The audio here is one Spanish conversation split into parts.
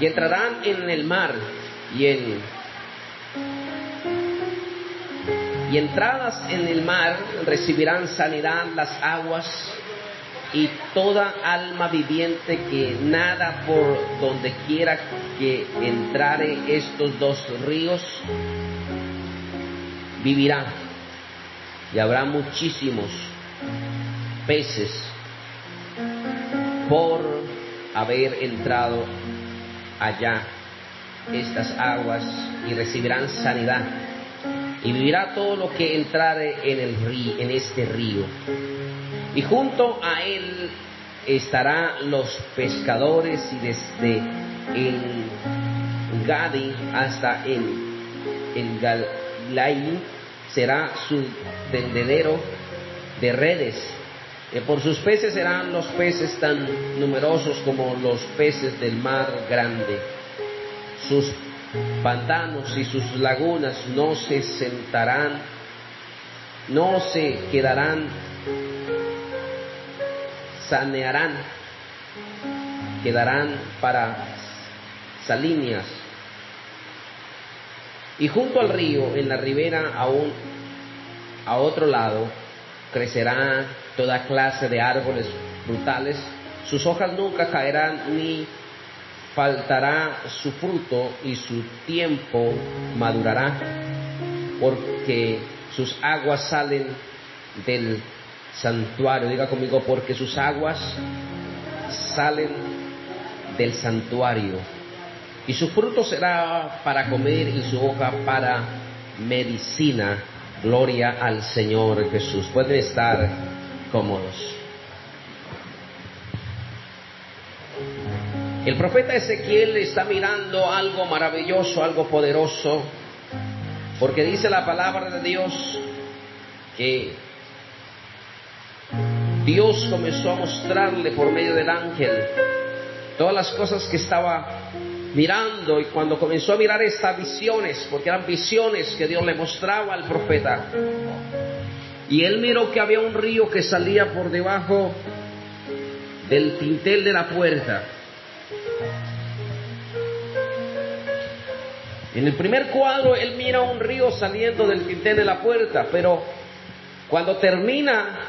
y entrarán en el mar y en y entradas en el mar recibirán sanidad las aguas y toda alma viviente que nada por donde quiera que entrare estos dos ríos vivirá. Y habrá muchísimos peces por haber entrado allá estas aguas y recibirán sanidad y vivirá todo lo que entrare en el río, en este río. Y junto a él estarán los pescadores y desde el Gadi hasta el, el será su tendedero de redes. Y por sus peces serán los peces tan numerosos como los peces del mar grande. Sus pantanos y sus lagunas no se sentarán, no se quedarán, sanearán, quedarán para salinias. Y junto al río, en la ribera aún a otro lado, crecerá toda clase de árboles frutales, sus hojas nunca caerán ni faltará su fruto y su tiempo madurará, porque sus aguas salen del santuario. Diga conmigo, porque sus aguas salen del santuario. Y su fruto será para comer y su hoja para medicina. Gloria al Señor Jesús. Pueden estar cómodos. El profeta Ezequiel está mirando algo maravilloso, algo poderoso, porque dice la palabra de Dios que Dios comenzó a mostrarle por medio del ángel todas las cosas que estaba mirando y cuando comenzó a mirar estas visiones, porque eran visiones que Dios le mostraba al profeta, y él miró que había un río que salía por debajo del tintel de la puerta. En el primer cuadro él mira un río saliendo del tintel de la puerta, pero cuando termina,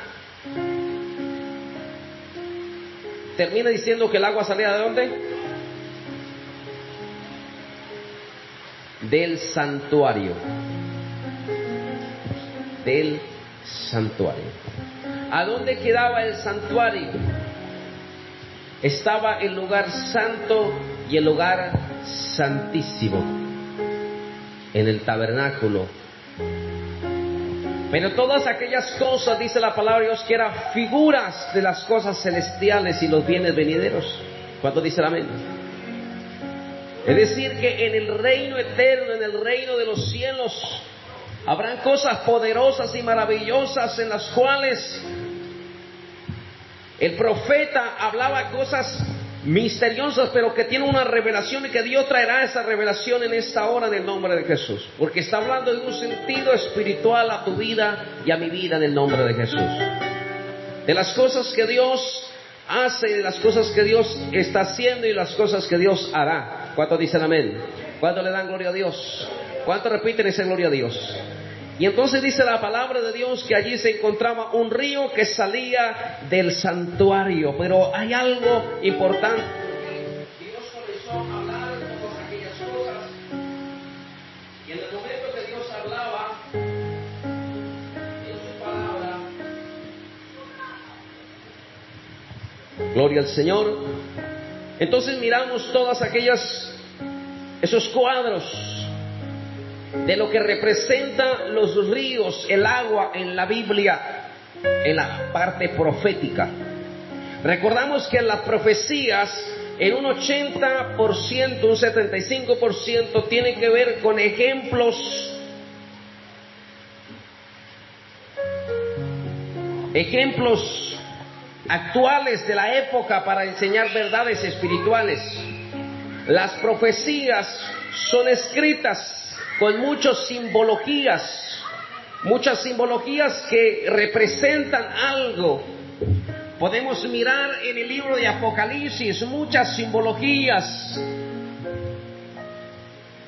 termina diciendo que el agua salía de dónde? Del santuario. Del santuario. ¿A dónde quedaba el santuario? Estaba el lugar santo y el lugar santísimo en el tabernáculo. Pero todas aquellas cosas, dice la palabra de Dios, que eran figuras de las cosas celestiales y los bienes venideros. ¿Cuánto dice el amén? Es decir, que en el reino eterno, en el reino de los cielos, habrán cosas poderosas y maravillosas en las cuales el profeta hablaba cosas misteriosas, pero que tienen una revelación y que Dios traerá esa revelación en esta hora en el nombre de Jesús. Porque está hablando de un sentido espiritual a tu vida y a mi vida en el nombre de Jesús. De las cosas que Dios hace, de las cosas que Dios está haciendo y las cosas que Dios hará. ¿Cuántos dicen amén? ¿Cuántos le dan gloria a Dios? ¿Cuántos repiten esa gloria a Dios? Y entonces dice la palabra de Dios que allí se encontraba un río que salía del santuario. Pero hay algo importante. Dios comenzó a hablar de todas aquellas cosas. Y en el momento que Dios hablaba en su palabra, gloria al Señor. Entonces miramos todas aquellas, esos cuadros de lo que representa los ríos, el agua en la Biblia, en la parte profética. Recordamos que las profecías en un 80%, un 75% tienen que ver con ejemplos ejemplos actuales de la época para enseñar verdades espirituales. Las profecías son escritas con muchas simbologías, muchas simbologías que representan algo. Podemos mirar en el libro de Apocalipsis muchas simbologías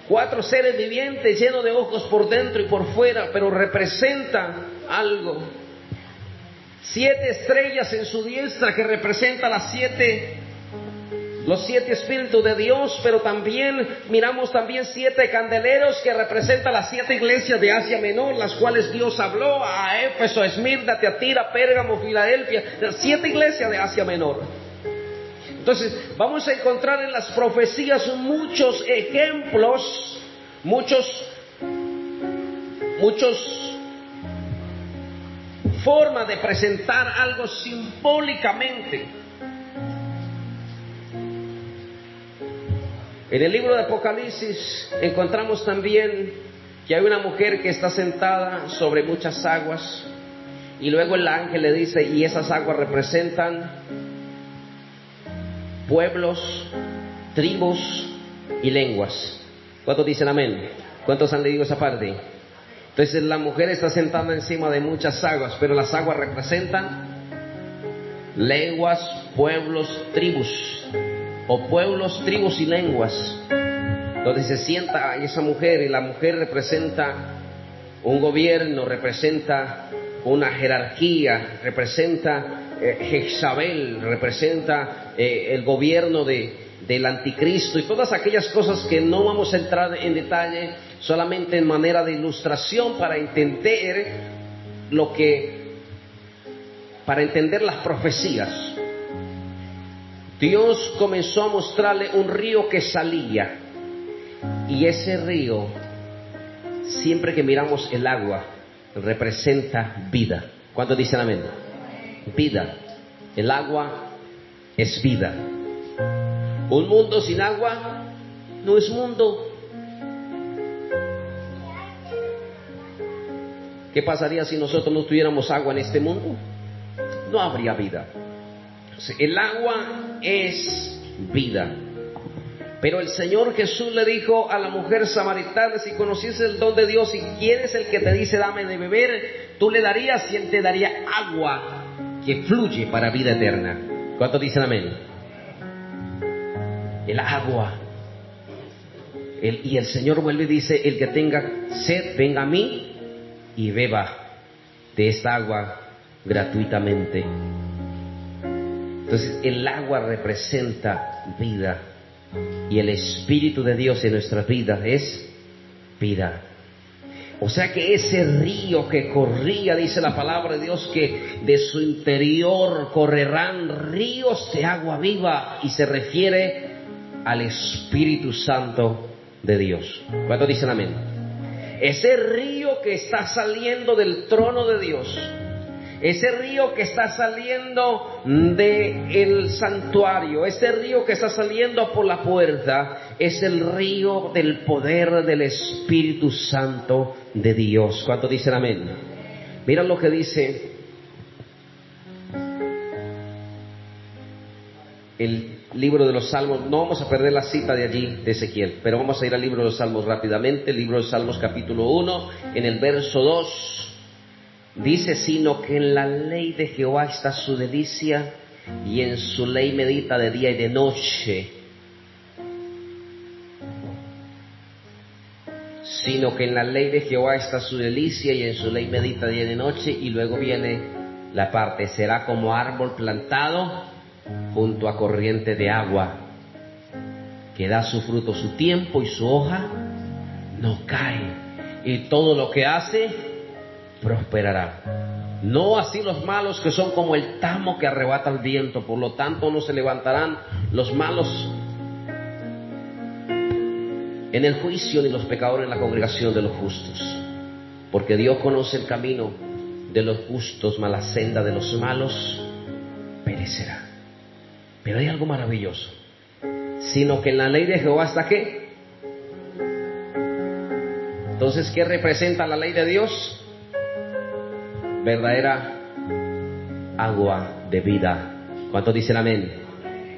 cuatro seres vivientes llenos de ojos por dentro y por fuera, pero representa algo. Siete estrellas en su diestra que representa las siete los siete espíritus de Dios, pero también miramos también siete candeleros que representan las siete iglesias de Asia Menor, las cuales Dios habló a Éfeso, Esmirna, Teatira, Pérgamo, Filadelfia, siete iglesias de Asia Menor. Entonces, vamos a encontrar en las profecías muchos ejemplos, muchos, muchos formas de presentar algo simbólicamente. En el libro de Apocalipsis encontramos también que hay una mujer que está sentada sobre muchas aguas y luego el ángel le dice, y esas aguas representan pueblos, tribus y lenguas. ¿Cuántos dicen amén? ¿Cuántos han leído esa parte? Entonces la mujer está sentada encima de muchas aguas, pero las aguas representan lenguas, pueblos, tribus o pueblos, tribus y lenguas, donde se sienta esa mujer y la mujer representa un gobierno, representa una jerarquía, representa eh, Jezabel, representa eh, el gobierno de, del anticristo y todas aquellas cosas que no vamos a entrar en detalle, solamente en manera de ilustración para entender lo que, para entender las profecías. Dios comenzó a mostrarle un río que salía. Y ese río, siempre que miramos el agua, representa vida. ¿Cuántos dicen amén? Vida. El agua es vida. Un mundo sin agua no es mundo. ¿Qué pasaría si nosotros no tuviéramos agua en este mundo? No habría vida. El agua es vida. Pero el Señor Jesús le dijo a la mujer samaritana, si conociese el don de Dios y quién es el que te dice dame de beber, tú le darías y él te daría agua que fluye para vida eterna. ¿Cuántos dicen amén? El agua. y el Señor vuelve y dice, el que tenga sed, venga a mí y beba de esta agua gratuitamente. Entonces el agua representa vida y el Espíritu de Dios en nuestra vida es vida. O sea que ese río que corría, dice la palabra de Dios, que de su interior correrán ríos de agua viva y se refiere al Espíritu Santo de Dios. ¿Cuántos dicen amén? Ese río que está saliendo del trono de Dios ese río que está saliendo del el santuario, ese río que está saliendo por la puerta, es el río del poder del Espíritu Santo de Dios. ¿Cuánto dicen amén? Mira lo que dice el libro de los Salmos. No vamos a perder la cita de allí, de Ezequiel, pero vamos a ir al libro de los Salmos rápidamente. El libro de Salmos capítulo 1, en el verso 2. Dice, sino que en la ley de Jehová está su delicia y en su ley medita de día y de noche. Sino que en la ley de Jehová está su delicia y en su ley medita día y de noche. Y luego viene la parte, será como árbol plantado junto a corriente de agua, que da su fruto su tiempo y su hoja no cae. Y todo lo que hace prosperará. No así los malos que son como el tamo que arrebata el viento, por lo tanto no se levantarán los malos en el juicio ni los pecadores en la congregación de los justos, porque Dios conoce el camino de los justos, mas la senda de los malos perecerá. Pero hay algo maravilloso, sino que en la ley de Jehová está qué? Entonces, ¿qué representa la ley de Dios? Verdadera agua de vida. ¿Cuántos dicen amén?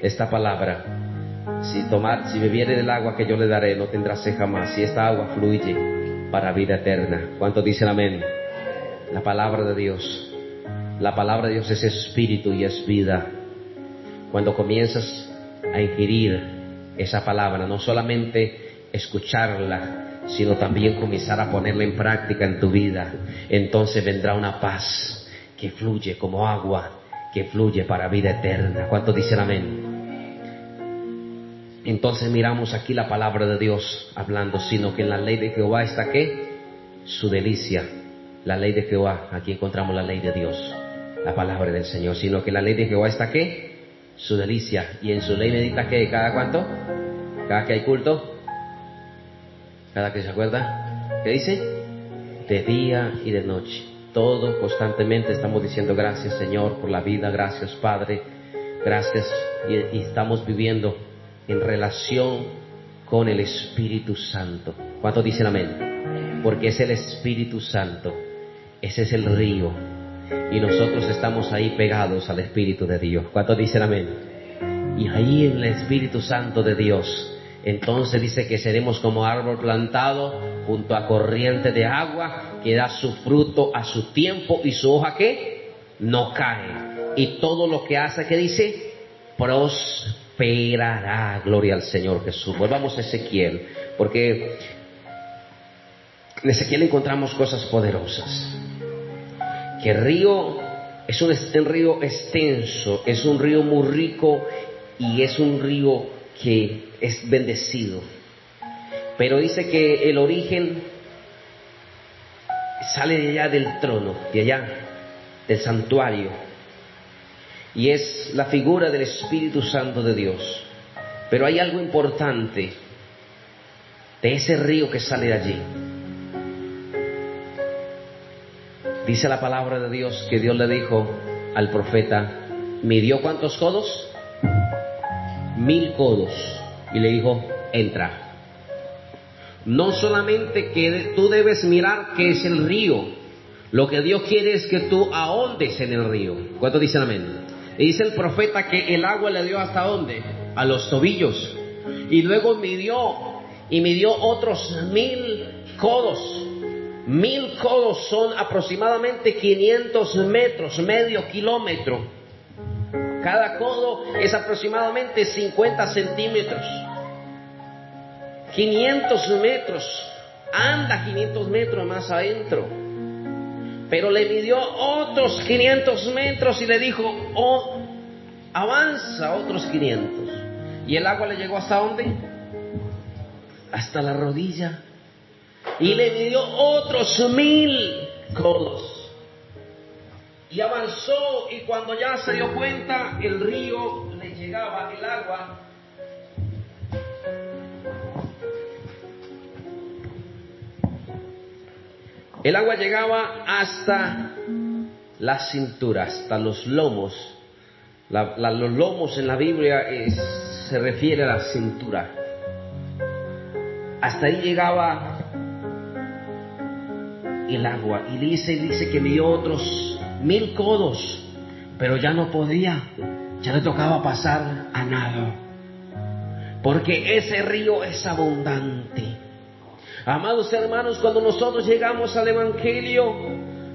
Esta palabra. Si tomar, si bebiere del agua que yo le daré, no tendrá sed jamás. Si esta agua fluye para vida eterna. ¿Cuántos dicen amén? La palabra de Dios. La palabra de Dios es espíritu y es vida. Cuando comienzas a inquirir esa palabra, no solamente escucharla, sino también comenzar a ponerla en práctica en tu vida. Entonces vendrá una paz que fluye como agua, que fluye para vida eterna. ¿Cuántos dicen amén? Entonces miramos aquí la palabra de Dios hablando, sino que en la ley de Jehová está qué? Su delicia. La ley de Jehová, aquí encontramos la ley de Dios, la palabra del Señor, sino que la ley de Jehová está qué? Su delicia. Y en su ley medita qué? ¿Cada cuánto? ¿Cada que hay culto? ¿Cada que se acuerda? ¿Qué dice? De día y de noche. Todo constantemente estamos diciendo gracias Señor por la vida, gracias Padre, gracias y, y estamos viviendo en relación con el Espíritu Santo. ¿Cuántos dicen amén? Porque es el Espíritu Santo, ese es el río, y nosotros estamos ahí pegados al Espíritu de Dios. ¿Cuántos dicen amén? Y ahí en el Espíritu Santo de Dios, entonces dice que seremos como árbol plantado junto a corriente de agua que da su fruto a su tiempo y su hoja que no cae. Y todo lo que hace, que dice? Pros esperará. Gloria al Señor Jesús. Volvamos a Ezequiel, porque en Ezequiel encontramos cosas poderosas. Que el río es un, un río extenso, es un río muy rico y es un río que es bendecido. Pero dice que el origen sale de allá del trono, de allá, del santuario y es la figura del Espíritu Santo de Dios. Pero hay algo importante de ese río que sale de allí. Dice la palabra de Dios que Dios le dijo al profeta, ¿midió cuántos codos? Mil codos. Y le dijo, entra. No solamente que tú debes mirar que es el río, lo que Dios quiere es que tú ahondes en el río. ¿Cuántos dicen amén? Y dice el profeta que el agua le dio hasta dónde? A los tobillos. Y luego midió, y midió otros mil codos. Mil codos son aproximadamente 500 metros, medio kilómetro. Cada codo es aproximadamente 50 centímetros. 500 metros. Anda 500 metros más adentro. Pero le midió otros 500 metros y le dijo, oh, avanza otros 500. ¿Y el agua le llegó hasta dónde? Hasta la rodilla. Y le midió otros mil codos. Y avanzó y cuando ya se dio cuenta, el río le llegaba el agua El agua llegaba hasta la cintura, hasta los lomos. los lomos en la Biblia se refiere a la cintura. Hasta ahí llegaba el agua. Y dice, dice que vio otros mil codos, pero ya no podía, ya le tocaba pasar a nado. Porque ese río es abundante. Amados hermanos, cuando nosotros llegamos al Evangelio,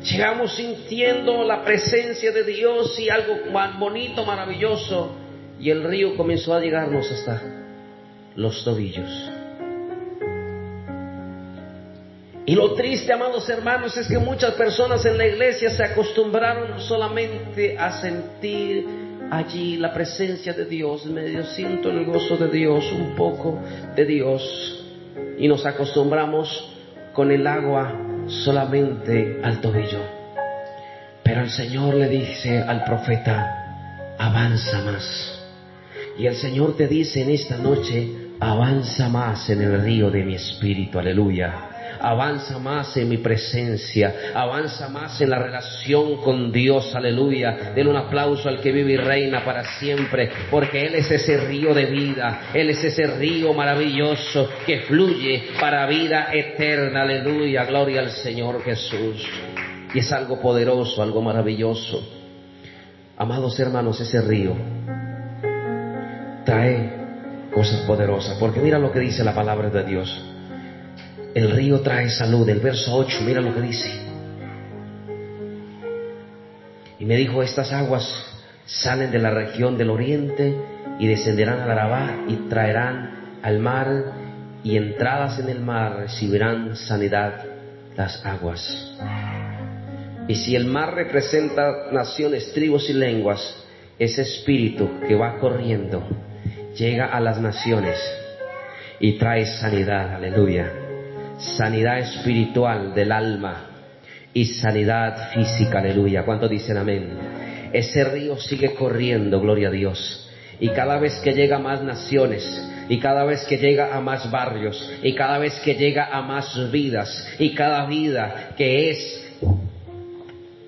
llegamos sintiendo la presencia de Dios y algo bonito, maravilloso, y el río comenzó a llegarnos hasta los tobillos. Y lo triste, amados hermanos, es que muchas personas en la iglesia se acostumbraron solamente a sentir allí la presencia de Dios, medio siento el gozo de Dios, un poco de Dios y nos acostumbramos con el agua solamente al tobillo. Pero el Señor le dice al profeta, avanza más. Y el Señor te dice en esta noche, avanza más en el río de mi espíritu, aleluya avanza más en mi presencia, avanza más en la relación con Dios, aleluya. Den un aplauso al que vive y reina para siempre, porque Él es ese río de vida, Él es ese río maravilloso que fluye para vida eterna, aleluya, gloria al Señor Jesús. Y es algo poderoso, algo maravilloso. Amados hermanos, ese río trae cosas poderosas, porque mira lo que dice la palabra de Dios. El río trae salud. El verso 8, mira lo que dice. Y me dijo, estas aguas salen de la región del oriente y descenderán al Arabá y traerán al mar y entradas en el mar recibirán sanidad las aguas. Y si el mar representa naciones, tribus y lenguas, ese espíritu que va corriendo llega a las naciones y trae sanidad, aleluya. Sanidad espiritual del alma y sanidad física, aleluya. ¿Cuánto dicen amén? Ese río sigue corriendo, gloria a Dios. Y cada vez que llega a más naciones, y cada vez que llega a más barrios, y cada vez que llega a más vidas, y cada vida que es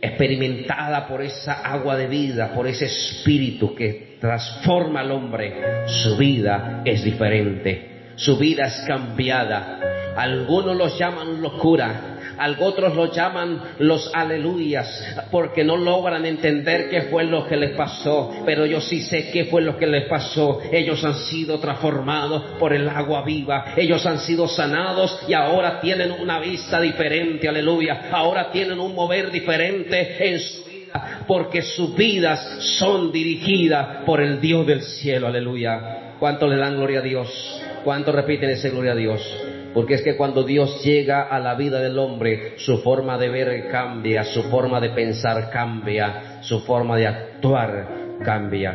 experimentada por esa agua de vida, por ese espíritu que transforma al hombre, su vida es diferente, su vida es cambiada. Algunos los llaman locura, otros lo llaman los aleluyas, porque no logran entender qué fue lo que les pasó, pero yo sí sé qué fue lo que les pasó. Ellos han sido transformados por el agua viva, ellos han sido sanados y ahora tienen una vista diferente, aleluya. Ahora tienen un mover diferente en su vida, porque sus vidas son dirigidas por el Dios del cielo, aleluya. ¿Cuánto le dan gloria a Dios? ¿Cuánto repiten ese gloria a Dios? Porque es que cuando Dios llega a la vida del hombre, su forma de ver cambia, su forma de pensar cambia, su forma de actuar cambia.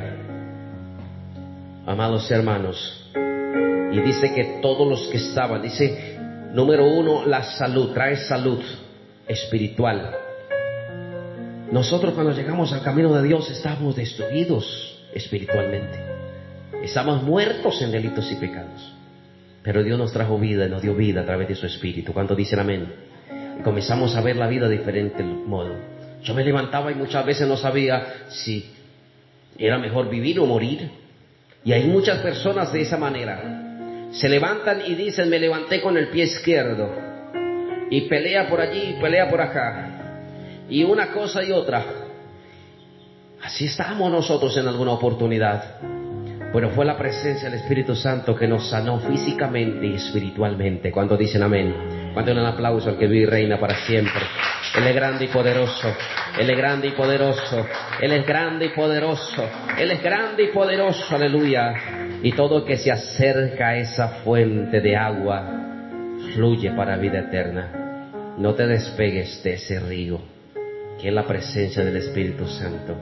Amados hermanos, y dice que todos los que estaban, dice, número uno, la salud, trae salud espiritual. Nosotros cuando llegamos al camino de Dios estamos destruidos espiritualmente. Estamos muertos en delitos y pecados. Pero Dios nos trajo vida y nos dio vida a través de su Espíritu. ¿Cuánto dicen amén? Comenzamos a ver la vida de diferente modo. Yo me levantaba y muchas veces no sabía si era mejor vivir o morir. Y hay muchas personas de esa manera. Se levantan y dicen, me levanté con el pie izquierdo. Y pelea por allí y pelea por acá. Y una cosa y otra. Así estamos nosotros en alguna oportunidad. Pero fue la presencia del Espíritu Santo que nos sanó físicamente y espiritualmente. Cuando dicen amén. Cuando un aplauso al que vive y reina para siempre. Él es grande y poderoso. Él es grande y poderoso. Él es grande y poderoso. Él es grande y poderoso. Aleluya. Y todo que se acerca a esa fuente de agua fluye para vida eterna. No te despegues de ese río, que es la presencia del Espíritu Santo.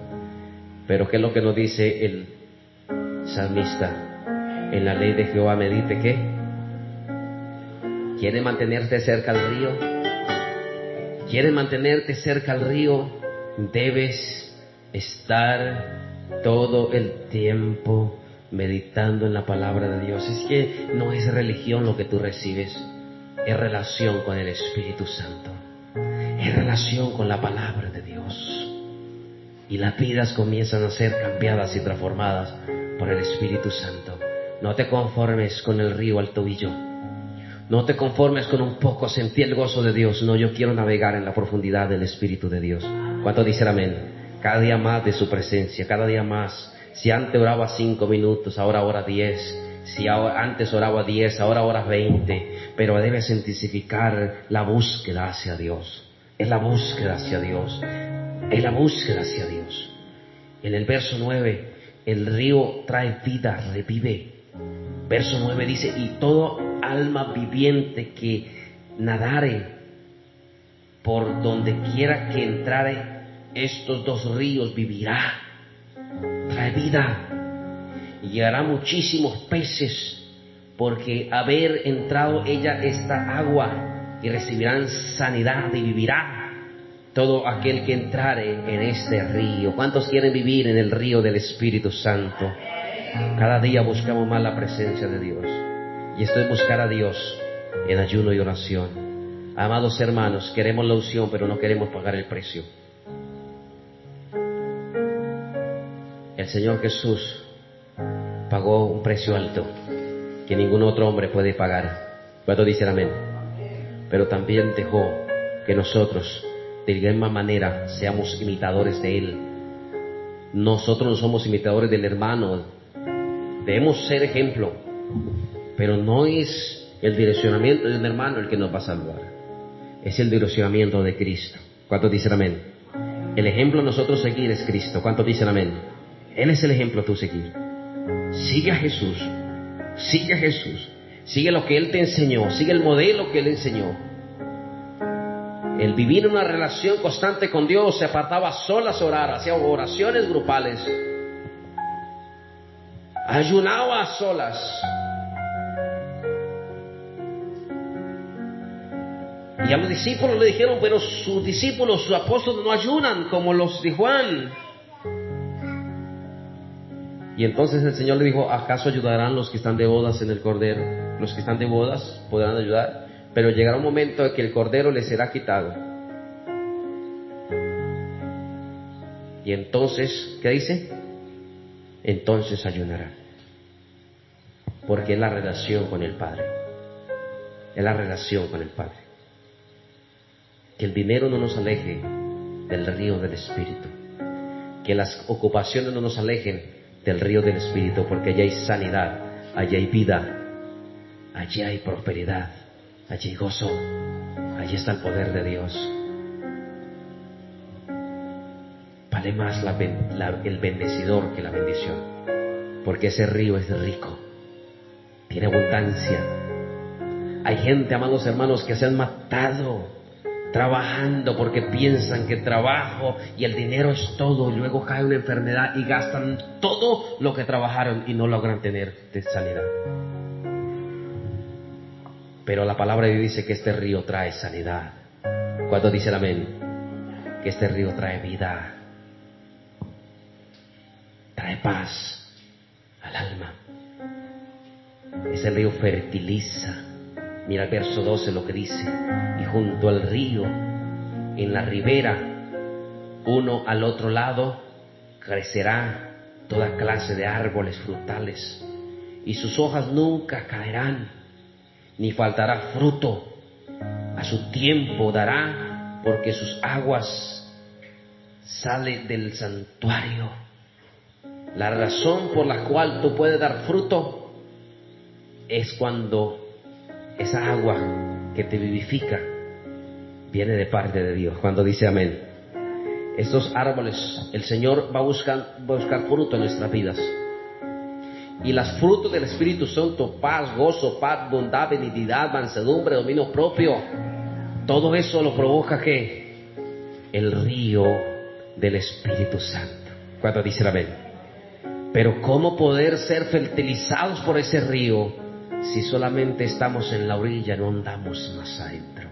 Pero ¿qué es lo que nos dice el salmista, en la ley de Jehová medite que quiere mantenerte cerca al río, quiere mantenerte cerca al río, debes estar todo el tiempo meditando en la palabra de Dios. Es que no es religión lo que tú recibes, es relación con el Espíritu Santo, es relación con la palabra de Dios. Y las vidas comienzan a ser cambiadas y transformadas por el Espíritu Santo. No te conformes con el río al tobillo. No te conformes con un poco sentir el gozo de Dios. No, yo quiero navegar en la profundidad del Espíritu de Dios. ¿Cuánto dice amén? Cada día más de su presencia, cada día más. Si antes oraba cinco minutos, ahora ora diez. Si antes oraba diez, ahora ora veinte. Pero debes intensificar la búsqueda hacia Dios. Es la búsqueda hacia Dios. Es la búsqueda hacia Dios. En el verso nueve el río trae vida, revive. Verso 9 dice, y todo alma viviente que nadare por donde quiera que entrare estos dos ríos vivirá. Trae vida. Y hará muchísimos peces porque haber entrado ella esta agua y recibirán sanidad y vivirá todo aquel que entrare en este río. ¿Cuántos quieren vivir en el río del Espíritu Santo? Cada día buscamos más la presencia de Dios. Y esto es buscar a Dios en ayuno y oración. Amados hermanos, queremos la unción, pero no queremos pagar el precio. El Señor Jesús pagó un precio alto que ningún otro hombre puede pagar. ¿Cuánto dicen amén? Pero también dejó que nosotros de igual manera seamos imitadores de Él. Nosotros no somos imitadores del hermano, debemos ser ejemplo, pero no es el direccionamiento del hermano el que nos va a salvar, es el direccionamiento de Cristo. ¿Cuántos dicen amén? El ejemplo nosotros seguir es Cristo. ¿Cuántos dicen amén? Él es el ejemplo tú seguir. Sigue a Jesús, sigue a Jesús, Sigue lo que Él te enseñó, sigue el modelo que Él enseñó. El vivir una relación constante con Dios se apartaba solas a orar, hacía oraciones grupales, ayunaba a solas. Y a los discípulos le dijeron, pero sus discípulos, sus apóstoles no ayunan como los de Juan. Y entonces el Señor le dijo, ¿acaso ayudarán los que están de bodas en el Cordero? Los que están de bodas podrán ayudar, pero llegará un momento en que el Cordero les será quitado. Y entonces, ¿qué dice? Entonces ayunarán. Porque es la relación con el Padre. Es la relación con el Padre. Que el dinero no nos aleje del río del Espíritu. Que las ocupaciones no nos alejen del río del Espíritu, porque allí hay sanidad, allí hay vida, allí hay prosperidad, allí gozo, allí está el poder de Dios. Vale más el bendecidor que la bendición, porque ese río es rico, tiene abundancia. Hay gente, amados hermanos, que se han matado trabajando porque piensan que trabajo y el dinero es todo y luego cae una enfermedad y gastan todo lo que trabajaron y no logran tener sanidad. Pero la palabra de Dios dice que este río trae sanidad. Cuando dice el amén, que este río trae vida, trae paz al alma. Ese río fertiliza Mira el verso 12 lo que dice. Y junto al río, en la ribera, uno al otro lado, crecerá toda clase de árboles frutales. Y sus hojas nunca caerán, ni faltará fruto. A su tiempo dará, porque sus aguas sale del santuario. La razón por la cual tú puedes dar fruto es cuando esa agua que te vivifica viene de parte de Dios. Cuando dice amén. Estos árboles, el Señor va a buscar, buscar fruto en nuestras vidas. Y las frutos del Espíritu Santo, paz, gozo, paz, bondad, benignidad, mansedumbre, dominio propio. Todo eso lo provoca que el río del Espíritu Santo. Cuando dice amén. Pero ¿cómo poder ser fertilizados por ese río? si solamente estamos en la orilla, no andamos más adentro.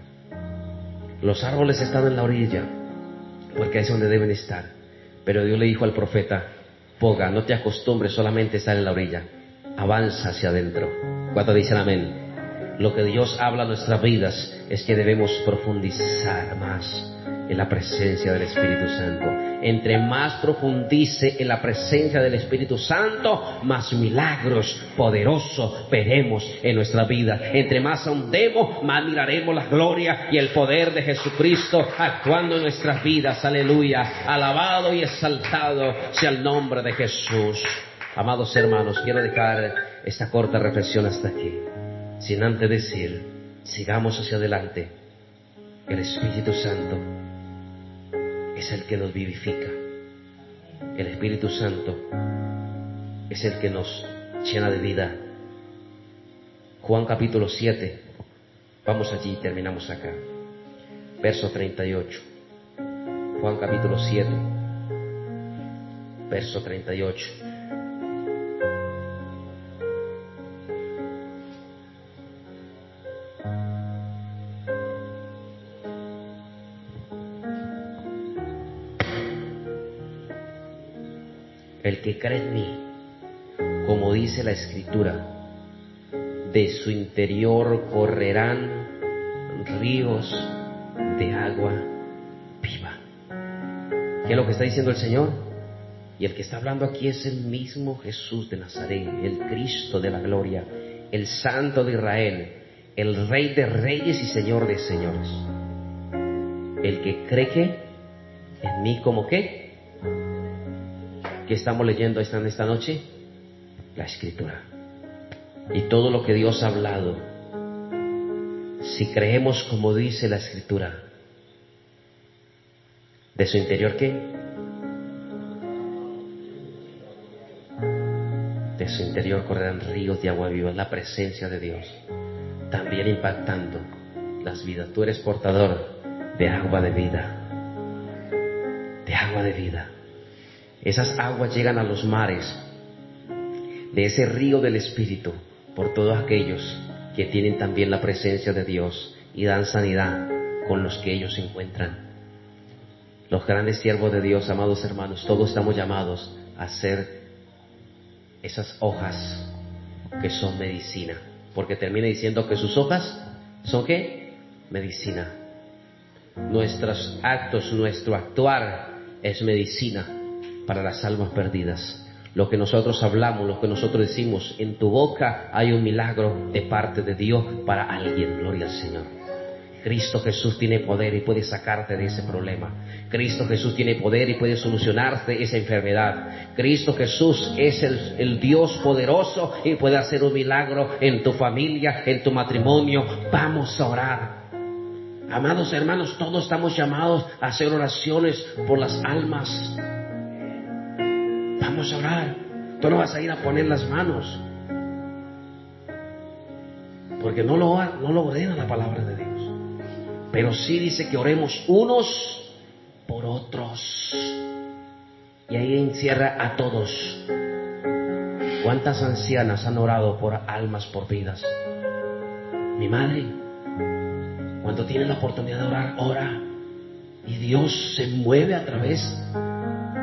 Los árboles están en la orilla, porque es donde deben estar. Pero Dios le dijo al profeta, Poga, no te acostumbres solamente a estar en la orilla, avanza hacia adentro. Cuando dicen amén? Lo que Dios habla en nuestras vidas es que debemos profundizar más en la presencia del Espíritu Santo. Entre más profundice en la presencia del Espíritu Santo, más milagros poderosos veremos en nuestra vida. Entre más ahondemos, más miraremos la gloria y el poder de Jesucristo actuando en nuestras vidas. Aleluya. Alabado y exaltado sea el nombre de Jesús. Amados hermanos, quiero dejar esta corta reflexión hasta aquí. Sin antes decir, sigamos hacia adelante. El Espíritu Santo es el que nos vivifica. El Espíritu Santo es el que nos llena de vida. Juan capítulo 7, vamos allí y terminamos acá. Verso 38. Juan capítulo 7, verso 38. Que cree en mí, como dice la escritura, de su interior correrán ríos de agua viva. ¿Qué es lo que está diciendo el Señor? Y el que está hablando aquí es el mismo Jesús de Nazaret, el Cristo de la gloria, el Santo de Israel, el Rey de reyes y Señor de señores. El que cree que en mí como qué? Que estamos leyendo esta, noche? La escritura. Y todo lo que Dios ha hablado, si creemos como dice la escritura, de su interior qué? De su interior correrán ríos de agua viva, la presencia de Dios, también impactando las vidas. Tú eres portador de agua de vida, de agua de vida. Esas aguas llegan a los mares de ese río del Espíritu por todos aquellos que tienen también la presencia de Dios y dan sanidad con los que ellos se encuentran. Los grandes siervos de Dios, amados hermanos, todos estamos llamados a ser esas hojas que son medicina. Porque termina diciendo que sus hojas son qué? Medicina. Nuestros actos, nuestro actuar es medicina para las almas perdidas. Lo que nosotros hablamos, lo que nosotros decimos, en tu boca hay un milagro de parte de Dios para alguien. Gloria al Señor. Cristo Jesús tiene poder y puede sacarte de ese problema. Cristo Jesús tiene poder y puede solucionarte esa enfermedad. Cristo Jesús es el, Dios poderoso y puede hacer un milagro en tu familia, en tu matrimonio. Vamos a orar. Amados hermanos, todos estamos llamados a hacer oraciones por las almas. A orar. Tú no vas a ir a poner las manos. Porque no lo, no lo ordena la palabra de Dios. Pero sí dice que oremos unos por otros. Y ahí encierra a todos. ¿Cuántas ancianas han orado por almas, por vidas? Mi madre, cuando tiene la oportunidad de orar, ora. Y Dios se mueve a través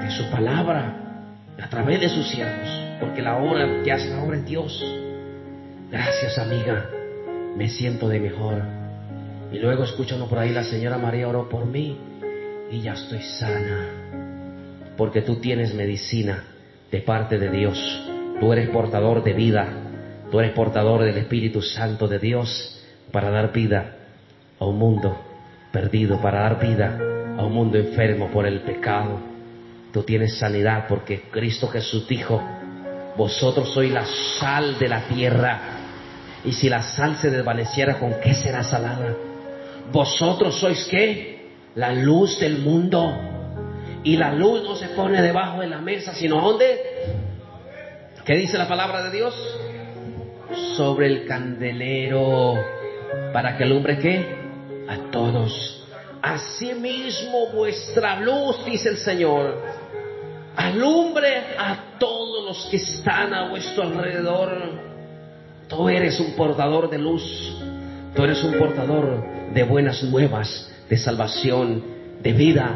de su palabra, a través de sus siervos, porque la obra que hace la obra es Dios. Gracias, amiga. Me siento de mejor. Y luego escucha por ahí, la señora María oró por mí y ya estoy sana. Porque tú tienes medicina de parte de Dios. Tú eres portador de vida. Tú eres portador del Espíritu Santo de Dios para dar vida a un mundo perdido, para dar vida a un mundo enfermo por el pecado. Tú tienes sanidad porque Cristo Jesús dijo, vosotros sois la sal de la tierra. Y si la sal se desvaneciera, ¿con qué será salada? Vosotros sois qué? La luz del mundo. Y la luz no se pone debajo de la mesa, sino ¿dónde? ¿Qué dice la palabra de Dios? Sobre el candelero. ¿Para que alumbre qué? A todos. Asimismo vuestra luz, dice el Señor, alumbre a todos los que están a vuestro alrededor. Tú eres un portador de luz. Tú eres un portador de buenas nuevas, de salvación, de vida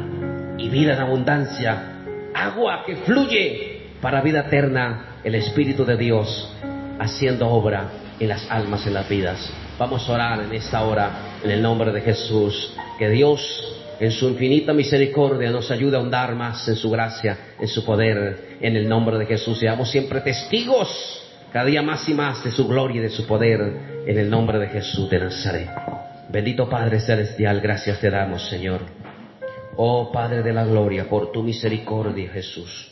y vida en abundancia. Agua que fluye para vida eterna, el Espíritu de Dios haciendo obra en las almas, en las vidas. Vamos a orar en esta hora en el nombre de Jesús. Que Dios en su infinita misericordia nos ayude a ahondar más en su gracia, en su poder, en el nombre de Jesús. Seamos siempre testigos cada día más y más de su gloria y de su poder, en el nombre de Jesús de Nazaret. Bendito Padre Celestial, gracias te damos, Señor. Oh Padre de la Gloria, por tu misericordia, Jesús.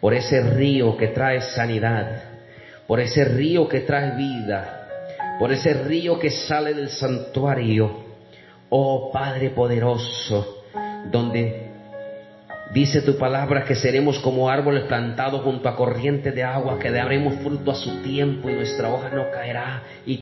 Por ese río que trae sanidad, por ese río que trae vida, por ese río que sale del santuario. Oh Padre poderoso, donde Dice tu palabra que seremos como árboles plantados junto a corrientes de agua, que daremos fruto a su tiempo y nuestra hoja no caerá